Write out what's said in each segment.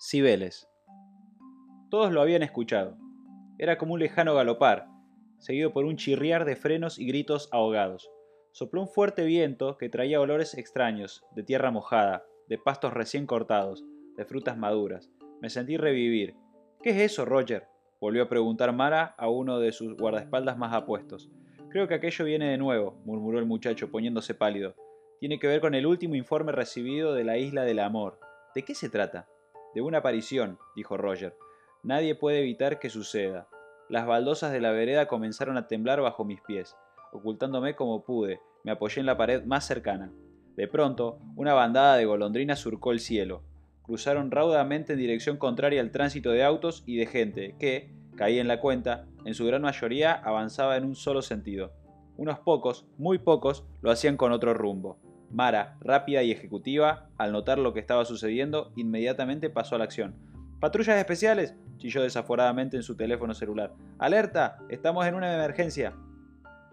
Cibeles. Todos lo habían escuchado. Era como un lejano galopar, seguido por un chirriar de frenos y gritos ahogados. Sopló un fuerte viento que traía olores extraños, de tierra mojada, de pastos recién cortados, de frutas maduras. Me sentí revivir. ¿Qué es eso, Roger? volvió a preguntar Mara a uno de sus guardaespaldas más apuestos. Creo que aquello viene de nuevo, murmuró el muchacho poniéndose pálido. Tiene que ver con el último informe recibido de la isla del amor. ¿De qué se trata? De una aparición, dijo Roger. Nadie puede evitar que suceda. Las baldosas de la vereda comenzaron a temblar bajo mis pies. Ocultándome como pude, me apoyé en la pared más cercana. De pronto, una bandada de golondrinas surcó el cielo. Cruzaron raudamente en dirección contraria al tránsito de autos y de gente que, caí en la cuenta, en su gran mayoría avanzaba en un solo sentido. Unos pocos, muy pocos, lo hacían con otro rumbo. Mara, rápida y ejecutiva, al notar lo que estaba sucediendo, inmediatamente pasó a la acción. ¡Patrullas especiales! chilló desaforadamente en su teléfono celular. ¡Alerta! ¡Estamos en una emergencia!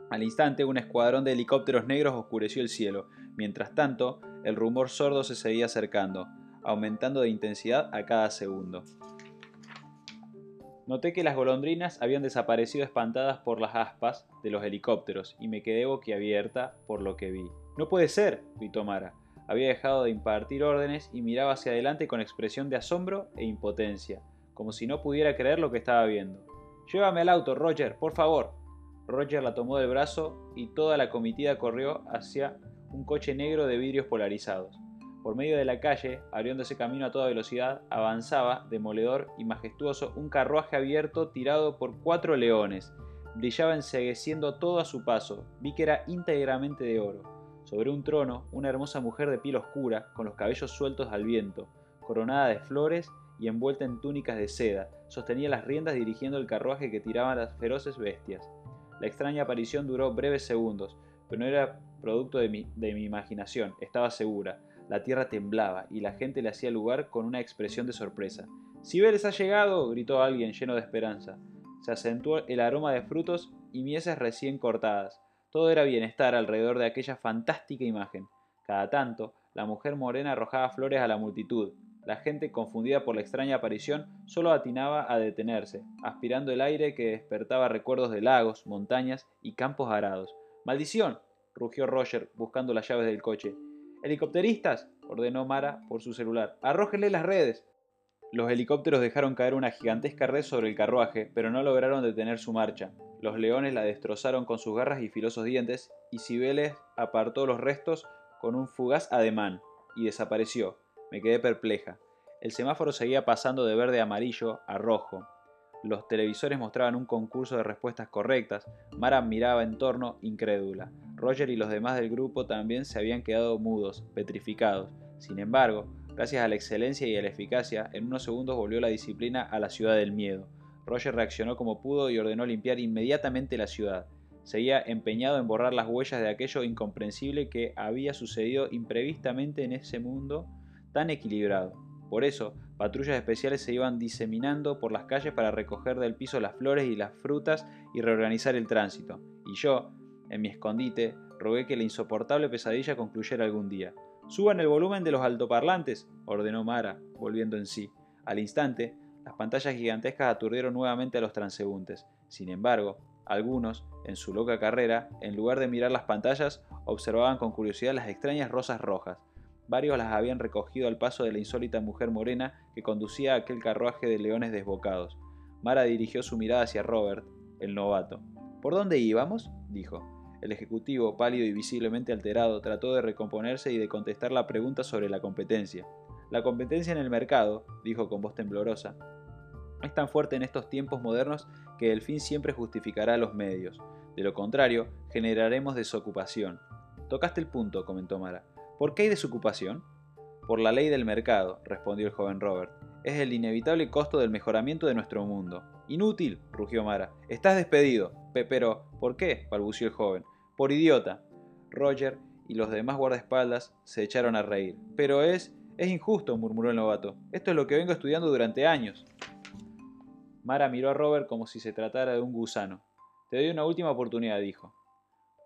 Al instante, un escuadrón de helicópteros negros oscureció el cielo. Mientras tanto, el rumor sordo se seguía acercando, aumentando de intensidad a cada segundo. Noté que las golondrinas habían desaparecido espantadas por las aspas de los helicópteros y me quedé boquiabierta por lo que vi. No puede ser, gritó Mara. Había dejado de impartir órdenes y miraba hacia adelante con expresión de asombro e impotencia, como si no pudiera creer lo que estaba viendo. Llévame al auto, Roger, por favor. Roger la tomó del brazo y toda la comitiva corrió hacia un coche negro de vidrios polarizados. Por medio de la calle, abriéndose camino a toda velocidad, avanzaba, demoledor y majestuoso, un carruaje abierto tirado por cuatro leones. Brillaba ensegueciendo todo a su paso. Vi que era íntegramente de oro. Sobre un trono, una hermosa mujer de piel oscura, con los cabellos sueltos al viento, coronada de flores y envuelta en túnicas de seda, sostenía las riendas dirigiendo el carruaje que tiraban las feroces bestias. La extraña aparición duró breves segundos, pero no era producto de mi, de mi imaginación, estaba segura. La tierra temblaba y la gente le hacía lugar con una expresión de sorpresa. ¡Cibeles ha llegado! gritó alguien lleno de esperanza. Se acentuó el aroma de frutos y mieses recién cortadas. Todo era bienestar alrededor de aquella fantástica imagen. Cada tanto, la mujer morena arrojaba flores a la multitud. La gente, confundida por la extraña aparición, solo atinaba a detenerse, aspirando el aire que despertaba recuerdos de lagos, montañas y campos arados. ¡Maldición! rugió Roger, buscando las llaves del coche. ¡Helicópteristas! ordenó Mara por su celular. ¡Arrójenle las redes! Los helicópteros dejaron caer una gigantesca red sobre el carruaje, pero no lograron detener su marcha. Los leones la destrozaron con sus garras y filosos dientes, y Cibeles apartó los restos con un fugaz ademán, y desapareció. Me quedé perpleja. El semáforo seguía pasando de verde a amarillo a rojo. Los televisores mostraban un concurso de respuestas correctas. Mara miraba en torno, incrédula. Roger y los demás del grupo también se habían quedado mudos, petrificados. Sin embargo, gracias a la excelencia y a la eficacia, en unos segundos volvió la disciplina a la ciudad del miedo. Roger reaccionó como pudo y ordenó limpiar inmediatamente la ciudad. Seguía empeñado en borrar las huellas de aquello incomprensible que había sucedido imprevistamente en ese mundo tan equilibrado. Por eso, patrullas especiales se iban diseminando por las calles para recoger del piso las flores y las frutas y reorganizar el tránsito. Y yo, en mi escondite, rogué que la insoportable pesadilla concluyera algún día. Suban el volumen de los altoparlantes, ordenó Mara, volviendo en sí. Al instante, las pantallas gigantescas aturdieron nuevamente a los transeúntes. Sin embargo, algunos, en su loca carrera, en lugar de mirar las pantallas, observaban con curiosidad las extrañas rosas rojas. Varios las habían recogido al paso de la insólita mujer morena que conducía aquel carruaje de leones desbocados. Mara dirigió su mirada hacia Robert, el novato. ¿Por dónde íbamos? dijo. El ejecutivo, pálido y visiblemente alterado, trató de recomponerse y de contestar la pregunta sobre la competencia. La competencia en el mercado, dijo con voz temblorosa, es tan fuerte en estos tiempos modernos que el fin siempre justificará los medios. De lo contrario, generaremos desocupación. Tocaste el punto, comentó Mara. ¿Por qué hay desocupación? Por la ley del mercado, respondió el joven Robert. Es el inevitable costo del mejoramiento de nuestro mundo. Inútil, rugió Mara. Estás despedido. pero, ¿por qué? balbució el joven. Por idiota. Roger y los demás guardaespaldas se echaron a reír. Pero es es injusto, murmuró el novato. Esto es lo que vengo estudiando durante años. Mara miró a Robert como si se tratara de un gusano. Te doy una última oportunidad, dijo.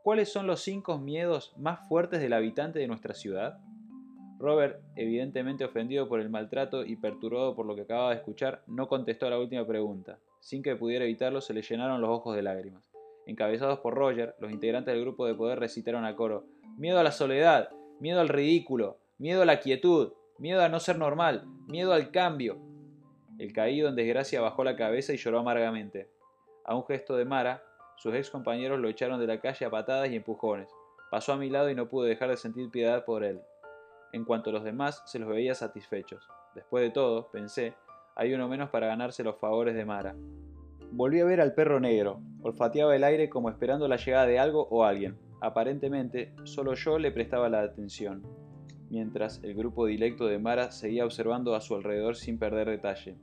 ¿Cuáles son los cinco miedos más fuertes del habitante de nuestra ciudad? Robert, evidentemente ofendido por el maltrato y perturbado por lo que acababa de escuchar, no contestó a la última pregunta. Sin que pudiera evitarlo, se le llenaron los ojos de lágrimas. Encabezados por Roger, los integrantes del grupo de poder recitaron a coro: Miedo a la soledad, miedo al ridículo, miedo a la quietud, miedo a no ser normal, miedo al cambio. El caído en desgracia bajó la cabeza y lloró amargamente. A un gesto de Mara, sus ex compañeros lo echaron de la calle a patadas y empujones. Pasó a mi lado y no pude dejar de sentir piedad por él. En cuanto a los demás, se los veía satisfechos. Después de todo, pensé, hay uno menos para ganarse los favores de Mara. Volví a ver al perro negro. Olfateaba el aire como esperando la llegada de algo o alguien. Aparentemente, solo yo le prestaba la atención, mientras el grupo dilecto de Mara seguía observando a su alrededor sin perder detalle.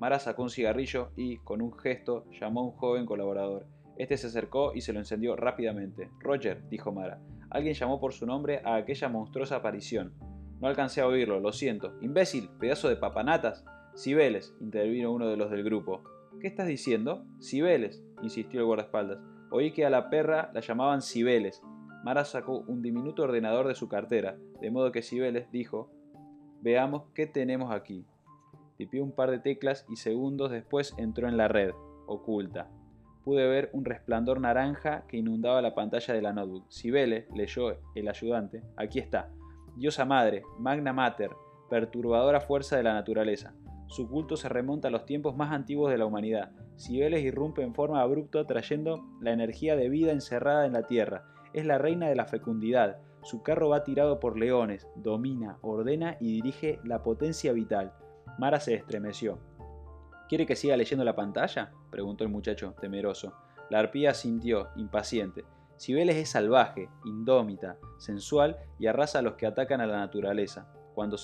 Mara sacó un cigarrillo y, con un gesto, llamó a un joven colaborador. Este se acercó y se lo encendió rápidamente. Roger, dijo Mara. Alguien llamó por su nombre a aquella monstruosa aparición. No alcancé a oírlo, lo siento. Imbécil, pedazo de papanatas. Cibeles, intervino uno de los del grupo. ¿Qué estás diciendo? Cibeles, insistió el guardaespaldas. Oí que a la perra la llamaban Cibeles. Mara sacó un diminuto ordenador de su cartera, de modo que Cibeles dijo, veamos qué tenemos aquí. Tipió un par de teclas y segundos después entró en la red, oculta pude ver un resplandor naranja que inundaba la pantalla de la notebook. Cibele, leyó el ayudante, aquí está. Diosa madre, magna mater, perturbadora fuerza de la naturaleza. Su culto se remonta a los tiempos más antiguos de la humanidad. Cibeles irrumpe en forma abrupta trayendo la energía de vida encerrada en la tierra. Es la reina de la fecundidad. Su carro va tirado por leones, domina, ordena y dirige la potencia vital. Mara se estremeció. ¿Quiere que siga leyendo la pantalla? preguntó el muchacho, temeroso. La arpía sintió, impaciente. Cibeles es salvaje, indómita, sensual y arrasa a los que atacan a la naturaleza, cuando,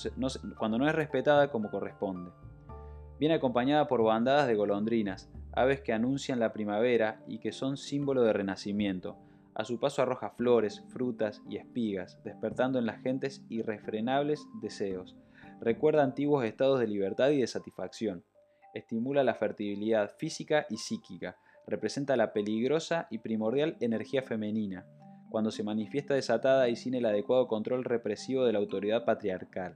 cuando no es respetada como corresponde. Viene acompañada por bandadas de golondrinas, aves que anuncian la primavera y que son símbolo de renacimiento. A su paso arroja flores, frutas y espigas, despertando en las gentes irrefrenables deseos. Recuerda antiguos estados de libertad y de satisfacción estimula la fertilidad física y psíquica, representa la peligrosa y primordial energía femenina, cuando se manifiesta desatada y sin el adecuado control represivo de la autoridad patriarcal.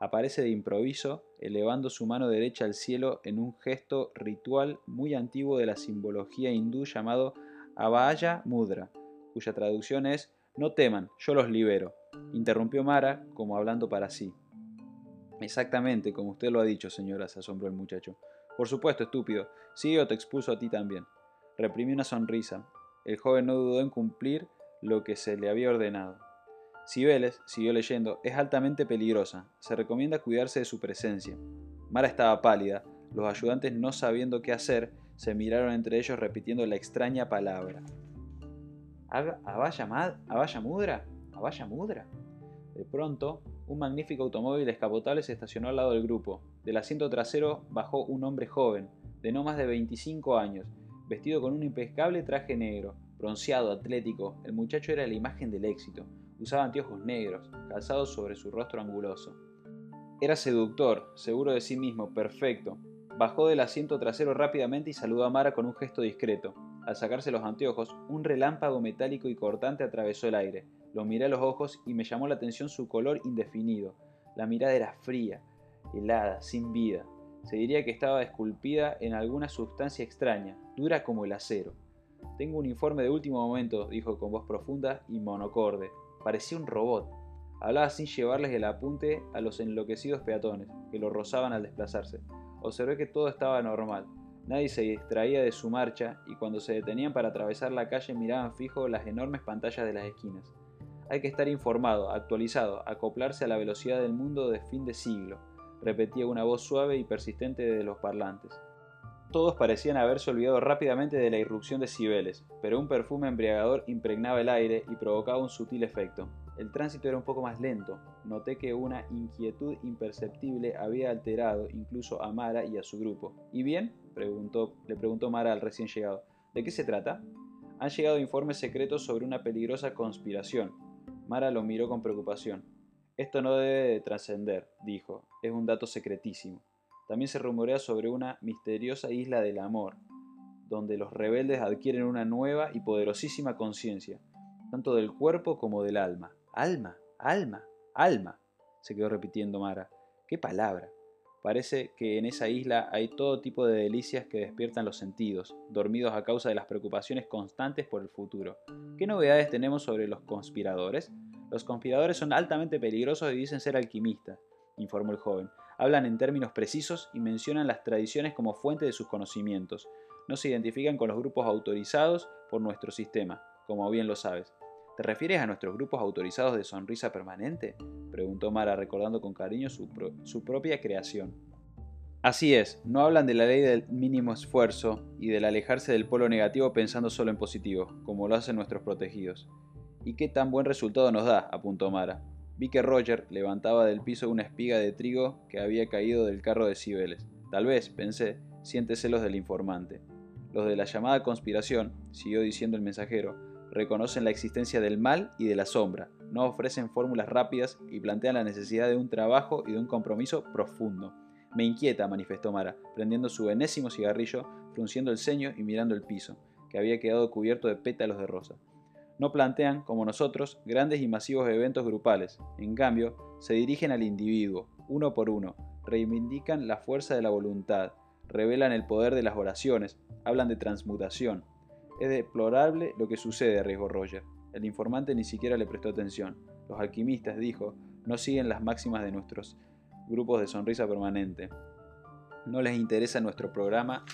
Aparece de improviso, elevando su mano derecha al cielo en un gesto ritual muy antiguo de la simbología hindú llamado Abhaya Mudra, cuya traducción es No teman, yo los libero, interrumpió Mara como hablando para sí. Exactamente, como usted lo ha dicho, señora, se asombró el muchacho. Por supuesto, estúpido. Sí, o te expulso a ti también. Reprimió una sonrisa. El joven no dudó en cumplir lo que se le había ordenado. Cibeles, siguió leyendo, es altamente peligrosa. Se recomienda cuidarse de su presencia. Mara estaba pálida. Los ayudantes, no sabiendo qué hacer, se miraron entre ellos repitiendo la extraña palabra. ¿Abaya mudra? ¿Abaya mudra? De pronto, un magnífico automóvil descapotable se estacionó al lado del grupo. Del asiento trasero bajó un hombre joven, de no más de 25 años, vestido con un impecable traje negro, bronceado, atlético. El muchacho era la imagen del éxito. Usaba anteojos negros, calzados sobre su rostro anguloso. Era seductor, seguro de sí mismo, perfecto. Bajó del asiento trasero rápidamente y saludó a Mara con un gesto discreto. Al sacarse los anteojos, un relámpago metálico y cortante atravesó el aire. Lo miré a los ojos y me llamó la atención su color indefinido. La mirada era fría, helada, sin vida. Se diría que estaba esculpida en alguna sustancia extraña, dura como el acero. Tengo un informe de último momento, dijo con voz profunda y monocorde. Parecía un robot. Hablaba sin llevarles el apunte a los enloquecidos peatones, que lo rozaban al desplazarse. Observé que todo estaba normal. Nadie se distraía de su marcha y cuando se detenían para atravesar la calle miraban fijo las enormes pantallas de las esquinas. Hay que estar informado, actualizado, acoplarse a la velocidad del mundo de fin de siglo, repetía una voz suave y persistente de los parlantes. Todos parecían haberse olvidado rápidamente de la irrupción de Cibeles, pero un perfume embriagador impregnaba el aire y provocaba un sutil efecto. El tránsito era un poco más lento. Noté que una inquietud imperceptible había alterado incluso a Mara y a su grupo. ¿Y bien? Le preguntó Mara al recién llegado. ¿De qué se trata? Han llegado informes secretos sobre una peligrosa conspiración, Mara lo miró con preocupación. Esto no debe de trascender, dijo, es un dato secretísimo. También se rumorea sobre una misteriosa isla del amor, donde los rebeldes adquieren una nueva y poderosísima conciencia, tanto del cuerpo como del alma. Alma, alma, alma. se quedó repitiendo Mara. ¡Qué palabra! Parece que en esa isla hay todo tipo de delicias que despiertan los sentidos, dormidos a causa de las preocupaciones constantes por el futuro. ¿Qué novedades tenemos sobre los conspiradores? Los conspiradores son altamente peligrosos y dicen ser alquimistas, informó el joven. Hablan en términos precisos y mencionan las tradiciones como fuente de sus conocimientos. No se identifican con los grupos autorizados por nuestro sistema, como bien lo sabes. ¿Te refieres a nuestros grupos autorizados de sonrisa permanente? preguntó Mara recordando con cariño su, su, propia creación. Así es, no hablan de la ley del mínimo esfuerzo y del alejarse del polo negativo pensando solo en positivo, como lo hacen nuestros protegidos. ¿Y qué tan buen resultado nos da? apuntó Mara. Vi que Roger levantaba del piso una espiga de trigo que había caído del carro de Cibeles. Tal vez, pensé, siente celos del informante. Los de la llamada conspiración, siguió diciendo el mensajero, reconocen la existencia del mal y de la sombra, no ofrecen fórmulas rápidas y plantean la necesidad de un trabajo y de un compromiso profundo. Me inquieta, manifestó Mara, prendiendo su enésimo cigarrillo, frunciendo el ceño y mirando el piso, que había quedado cubierto de pétalos de rosa. No plantean, como nosotros, grandes y masivos eventos grupales. En cambio, se dirigen al individuo, uno por uno, reivindican la fuerza de la voluntad, revelan el poder de las oraciones, hablan de transmutación. Es deplorable lo que sucede, arriesgó Roger. El informante ni siquiera le prestó atención. Los alquimistas, dijo, no siguen las máximas de nuestros grupos de sonrisa permanente. No les interesa nuestro programa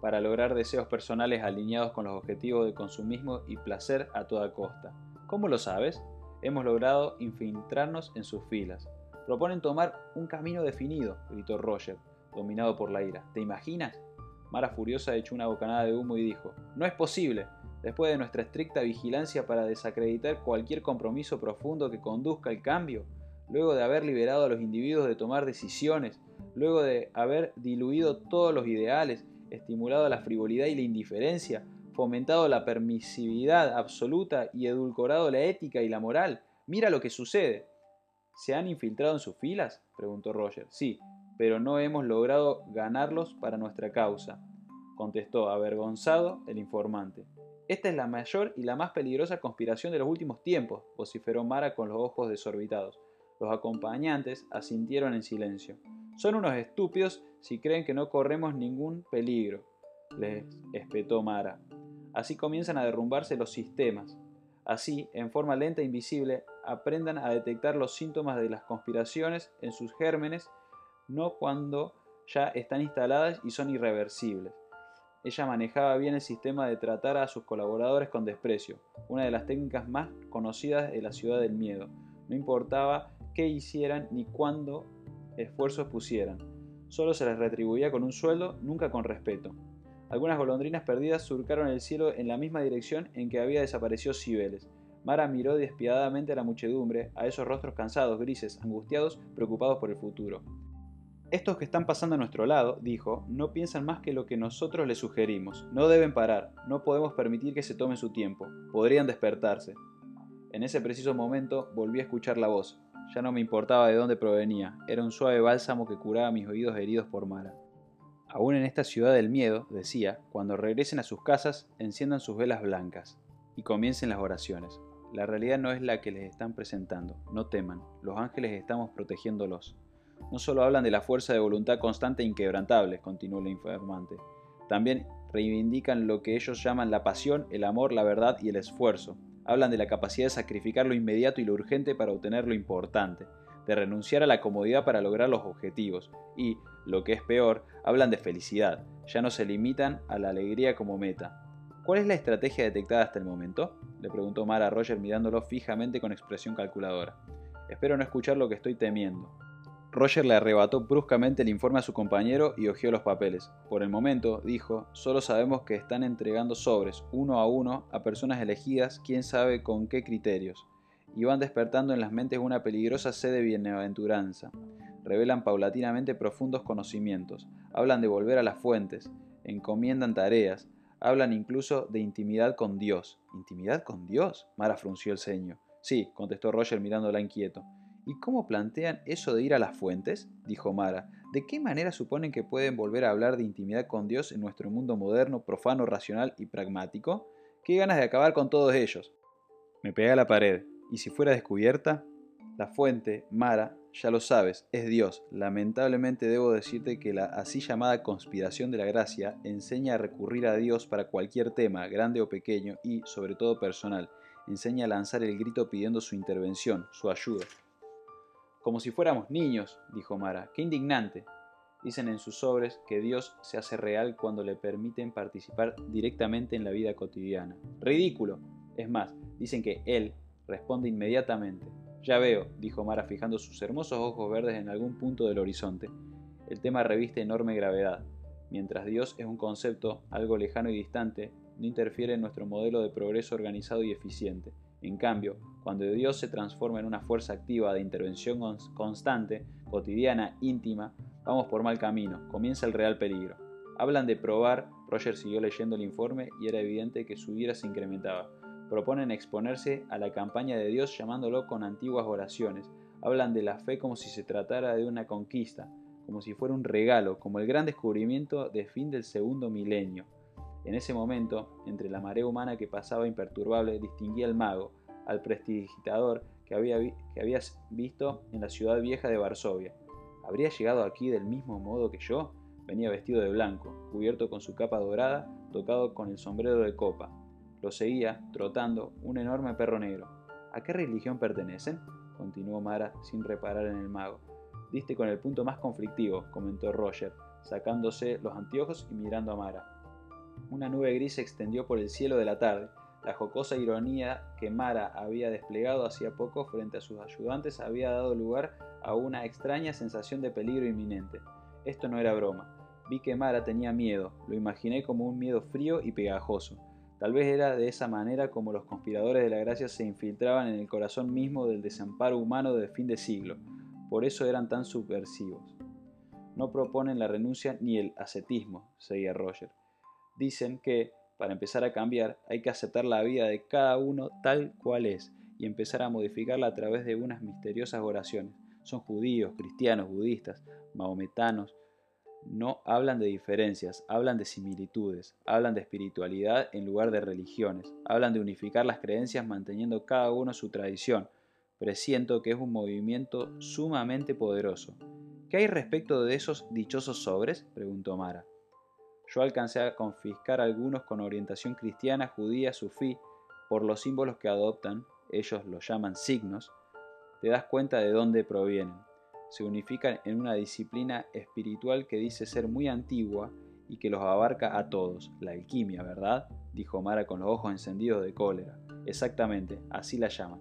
para lograr deseos personales alineados con los objetivos de consumismo y placer a toda costa. ¿Cómo lo sabes? Hemos logrado infiltrarnos en sus filas. Proponen tomar un camino definido, gritó Roger, dominado por la ira. ¿Te imaginas? Mara furiosa echó una bocanada de humo y dijo, No es posible. Después de nuestra estricta vigilancia para desacreditar cualquier compromiso profundo que conduzca al cambio, luego de haber liberado a los individuos de tomar decisiones, luego de haber diluido todos los ideales estimulado la frivolidad y la indiferencia, fomentado la permisividad absoluta y edulcorado la ética y la moral. Mira lo que sucede. ¿Se han infiltrado en sus filas? preguntó Roger. Sí, pero no hemos logrado ganarlos para nuestra causa, contestó avergonzado el informante. Esta es la mayor y la más peligrosa conspiración de los últimos tiempos, vociferó Mara con los ojos desorbitados. Los acompañantes asintieron en silencio. Son unos estúpidos si creen que no corremos ningún peligro, les espetó Mara. Así comienzan a derrumbarse los sistemas. Así, en forma lenta e invisible, aprendan a detectar los síntomas de las conspiraciones en sus gérmenes, no cuando ya están instaladas y son irreversibles. Ella manejaba bien el sistema de tratar a sus colaboradores con desprecio, una de las técnicas más conocidas de la ciudad del miedo. No importaba qué hicieran ni cuándo esfuerzos pusieran Solo se les retribuía con un sueldo, nunca con respeto. Algunas golondrinas perdidas surcaron el cielo en la misma dirección en que había desaparecido Cibeles. Mara miró despiadadamente a la muchedumbre, a esos rostros cansados, grises, angustiados, preocupados por el futuro. Estos que están pasando a nuestro lado, dijo, no piensan más que lo que nosotros les sugerimos. No deben parar, no podemos permitir que se tomen su tiempo. Podrían despertarse. En ese preciso momento volví a escuchar la voz. Ya no me importaba de dónde provenía, era un suave bálsamo que curaba mis oídos heridos por Mara. Aún en esta ciudad del miedo, decía, cuando regresen a sus casas, enciendan sus velas blancas y comiencen las oraciones. La realidad no es la que les están presentando, no teman, los ángeles estamos protegiéndolos. No solo hablan de la fuerza de voluntad constante e inquebrantable, continuó el informante, también reivindican lo que ellos llaman la pasión, el amor, la verdad y el esfuerzo, Hablan de la capacidad de sacrificar lo inmediato y lo urgente para obtener lo importante, de renunciar a la comodidad para lograr los objetivos y, lo que es peor, hablan de felicidad, ya no se limitan a la alegría como meta. ¿Cuál es la estrategia detectada hasta el momento? le preguntó Mara a Roger mirándolo fijamente con expresión calculadora. Espero no escuchar lo que estoy temiendo. Roger le arrebató bruscamente el informe a su compañero y hojeó los papeles. Por el momento, dijo, solo sabemos que están entregando sobres, uno a uno, a personas elegidas, quién sabe con qué criterios, y van despertando en las mentes una peligrosa sed de bienaventuranza. Revelan paulatinamente profundos conocimientos, hablan de volver a las fuentes, encomiendan tareas, hablan incluso de intimidad con Dios. ¿Intimidad con Dios? Mara frunció el ceño. Sí, contestó Roger mirándola inquieto. ¿Y cómo plantean eso de ir a las fuentes? dijo Mara. ¿De qué manera suponen que pueden volver a hablar de intimidad con Dios en nuestro mundo moderno, profano, racional y pragmático? ¿Qué ganas de acabar con todos ellos? Me pegué a la pared. ¿Y si fuera descubierta? La fuente, Mara, ya lo sabes, es Dios. Lamentablemente debo decirte que la así llamada conspiración de la gracia enseña a recurrir a Dios para cualquier tema, grande o pequeño, y, sobre todo personal. Enseña a lanzar el grito pidiendo su intervención, su ayuda. Como si fuéramos niños, dijo Mara. ¡Qué indignante! Dicen en sus sobres que Dios se hace real cuando le permiten participar directamente en la vida cotidiana. ¡Ridículo! Es más, dicen que Él responde inmediatamente. Ya veo, dijo Mara fijando sus hermosos ojos verdes en algún punto del horizonte. El tema reviste enorme gravedad. Mientras Dios es un concepto algo lejano y distante, no interfiere en nuestro modelo de progreso organizado y eficiente. En cambio, cuando Dios se transforma en una fuerza activa de intervención constante, cotidiana, íntima, vamos por mal camino, comienza el real peligro. Hablan de probar, Roger siguió leyendo el informe y era evidente que su ira se incrementaba proponen exponerse a la campaña de Dios llamándolo con antiguas oraciones. Hablan de la fe como si se tratara de una conquista, como si fuera un regalo, como el gran descubrimiento de fin del segundo milenio. En ese momento, entre la marea humana que pasaba imperturbable, distinguía al mago, al prestidigitador que había, que había visto en la ciudad vieja de Varsovia. ¿Habría llegado aquí del mismo modo que yo? Venía vestido de blanco, cubierto con su capa dorada, tocado con el sombrero de copa, lo seguía, trotando, un enorme perro negro. ¿A qué religión pertenecen? continuó Mara sin reparar en el mago. Diste con el punto más conflictivo, comentó Roger, sacándose los anteojos y mirando a Mara. Una nube gris se extendió por el cielo de la tarde. La jocosa ironía que Mara había desplegado hacía poco frente a sus ayudantes había dado lugar a una extraña sensación de peligro inminente. Esto no era broma. Vi que Mara tenía miedo, lo imaginé como un miedo frío y pegajoso. Tal vez era de esa manera como los conspiradores de la gracia se infiltraban en el corazón mismo del desamparo humano de fin de siglo. Por eso eran tan subversivos. No proponen la renuncia ni el ascetismo, seguía Roger. Dicen que, para empezar a cambiar, hay que aceptar la vida de cada uno tal cual es y empezar a modificarla a través de unas misteriosas oraciones. Son judíos, cristianos, budistas, mahometanos, no hablan de diferencias, hablan de similitudes, hablan de espiritualidad en lugar de religiones, hablan de unificar las creencias manteniendo cada uno su tradición. Presiento que es un movimiento sumamente poderoso. ¿Qué hay respecto de esos dichosos sobres? preguntó Mara. Yo alcancé a confiscar algunos con orientación cristiana, judía, sufí, por los símbolos que adoptan, ellos los llaman signos, te das cuenta de dónde provienen se unifican en una disciplina espiritual que dice ser muy antigua y que los abarca a todos, la alquimia, ¿verdad? dijo Mara con los ojos encendidos de cólera. Exactamente, así la llaman.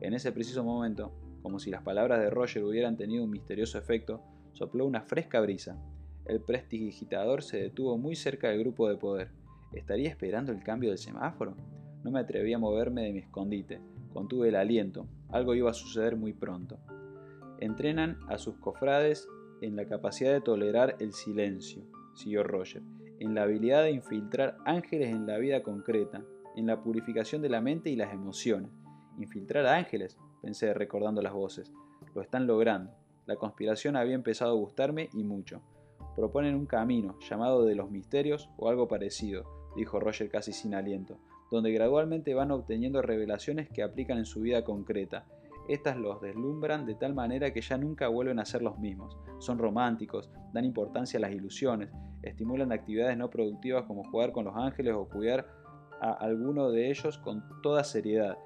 En ese preciso momento, como si las palabras de Roger hubieran tenido un misterioso efecto, sopló una fresca brisa. El prestidigitador se detuvo muy cerca del grupo de poder. ¿Estaría esperando el cambio del semáforo? No me atreví a moverme de mi escondite. Contuve el aliento. Algo iba a suceder muy pronto. Entrenan a sus cofrades en la capacidad de tolerar el silencio, siguió Roger, en la habilidad de infiltrar ángeles en la vida concreta, en la purificación de la mente y las emociones. Infiltrar ángeles, pensé recordando las voces. Lo están logrando. La conspiración había empezado a gustarme y mucho. Proponen un camino, llamado de los misterios o algo parecido, dijo Roger casi sin aliento, donde gradualmente van obteniendo revelaciones que aplican en su vida concreta, estas los deslumbran de tal manera que ya nunca vuelven a ser los mismos. Son románticos, dan importancia a las ilusiones, estimulan actividades no productivas como jugar con los ángeles o cuidar a alguno de ellos con toda seriedad.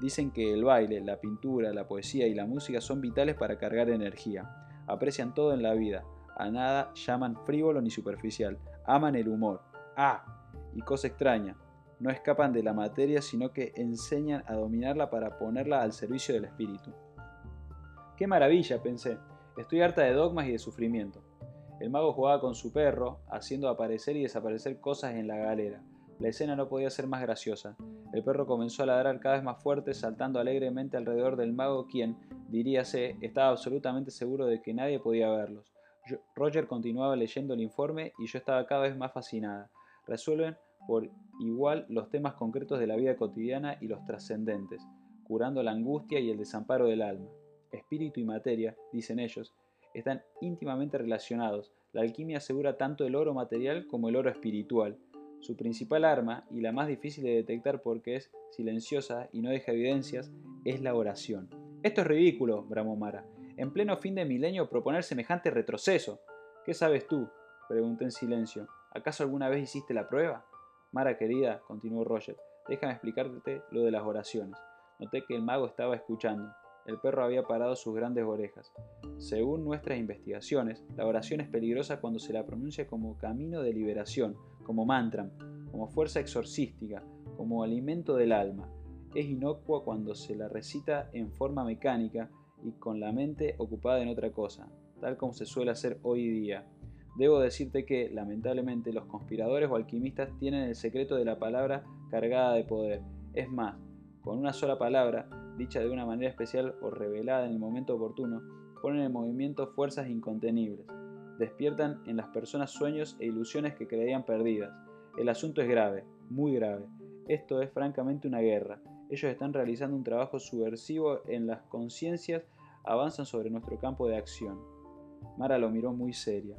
Dicen que el baile, la pintura, la poesía y la música son vitales para cargar energía. Aprecian todo en la vida. A nada llaman frívolo ni superficial. Aman el humor. Ah, y cosa extraña, no escapan de la materia, sino que enseñan a dominarla para ponerla al servicio del espíritu. ¡Qué maravilla! pensé. Estoy harta de dogmas y de sufrimiento. El mago jugaba con su perro, haciendo aparecer y desaparecer cosas en la galera. La escena no podía ser más graciosa. El perro comenzó a ladrar cada vez más fuerte, saltando alegremente alrededor del mago, quien, diríase, estaba absolutamente seguro de que nadie podía verlos. Roger continuaba leyendo el informe y yo estaba cada vez más fascinada. Resuelven por igual los temas concretos de la vida cotidiana y los trascendentes, curando la angustia y el desamparo del alma. Espíritu y materia, dicen ellos, están íntimamente relacionados. La alquimia asegura tanto el oro material como el oro espiritual. Su principal arma, y la más difícil de detectar porque es silenciosa y no deja evidencias, es la oración. Esto es ridículo, bramó Mara. En pleno fin de milenio proponer semejante retroceso. ¿Qué sabes tú? pregunté en silencio. ¿Acaso alguna vez hiciste la prueba? Mara querida, continuó Roger, déjame explicarte lo de las oraciones. Noté que el mago estaba escuchando. El perro había parado sus grandes orejas. Según nuestras investigaciones, la oración es peligrosa cuando se la pronuncia como camino de liberación, como mantra, como fuerza exorcística, como alimento del alma. Es inocua cuando se la recita en forma mecánica y con la mente ocupada en otra cosa, tal como se suele hacer hoy día. Debo decirte que, lamentablemente, los conspiradores o alquimistas tienen el secreto de la palabra cargada de poder. Es más, con una sola palabra, dicha de una manera especial o revelada en el momento oportuno, ponen en movimiento fuerzas incontenibles. Despiertan en las personas sueños e ilusiones que creían perdidas. El asunto es grave, muy grave. Esto es francamente una guerra. Ellos están realizando un trabajo subversivo en las conciencias, avanzan sobre nuestro campo de acción. Mara lo miró muy seria.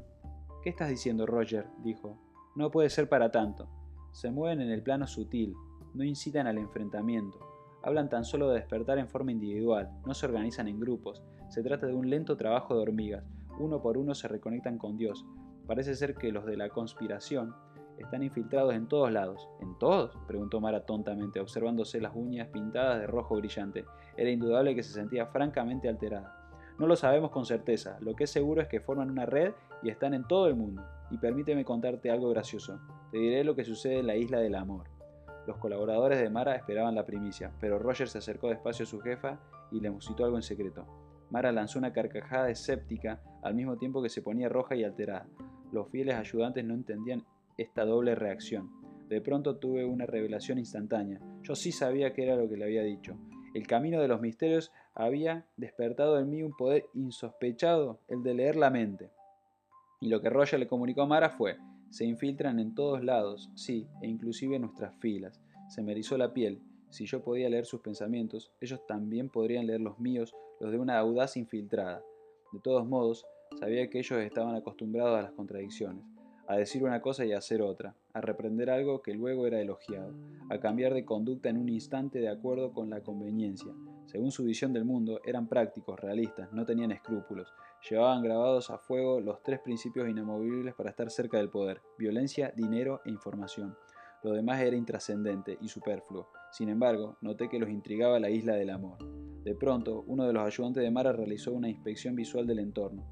¿Qué estás diciendo, Roger? dijo. No puede ser para tanto. Se mueven en el plano sutil, no incitan al enfrentamiento, hablan tan solo de despertar en forma individual, no se organizan en grupos, se trata de un lento trabajo de hormigas, uno por uno se reconectan con Dios. Parece ser que los de la conspiración están infiltrados en todos lados. ¿En todos? preguntó Mara tontamente, observándose las uñas pintadas de rojo brillante. Era indudable que se sentía francamente alterada. No lo sabemos con certeza, lo que es seguro es que forman una red y están en todo el mundo. Y permíteme contarte algo gracioso. Te diré lo que sucede en la isla del amor. Los colaboradores de Mara esperaban la primicia, pero Roger se acercó despacio a su jefa y le musitó algo en secreto. Mara lanzó una carcajada escéptica al mismo tiempo que se ponía roja y alterada. Los fieles ayudantes no entendían esta doble reacción. De pronto tuve una revelación instantánea. Yo sí sabía qué era lo que le había dicho. El camino de los misterios había despertado en mí un poder insospechado, el de leer la mente. Y lo que Roger le comunicó a Mara fue, se infiltran en todos lados, sí, e inclusive en nuestras filas. Se me erizó la piel. Si yo podía leer sus pensamientos, ellos también podrían leer los míos, los de una audaz infiltrada. De todos modos, sabía que ellos estaban acostumbrados a las contradicciones, a decir una cosa y hacer otra, a reprender algo que luego era elogiado, a cambiar de conducta en un instante de acuerdo con la conveniencia, según su visión del mundo, eran prácticos, realistas, no tenían escrúpulos. Llevaban grabados a fuego los tres principios inamovibles para estar cerca del poder, violencia, dinero e información. Lo demás era intrascendente y superfluo. Sin embargo, noté que los intrigaba la isla del amor. De pronto, uno de los ayudantes de Mara realizó una inspección visual del entorno.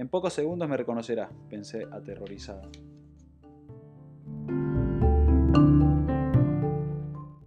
En pocos segundos me reconocerá, pensé aterrorizada.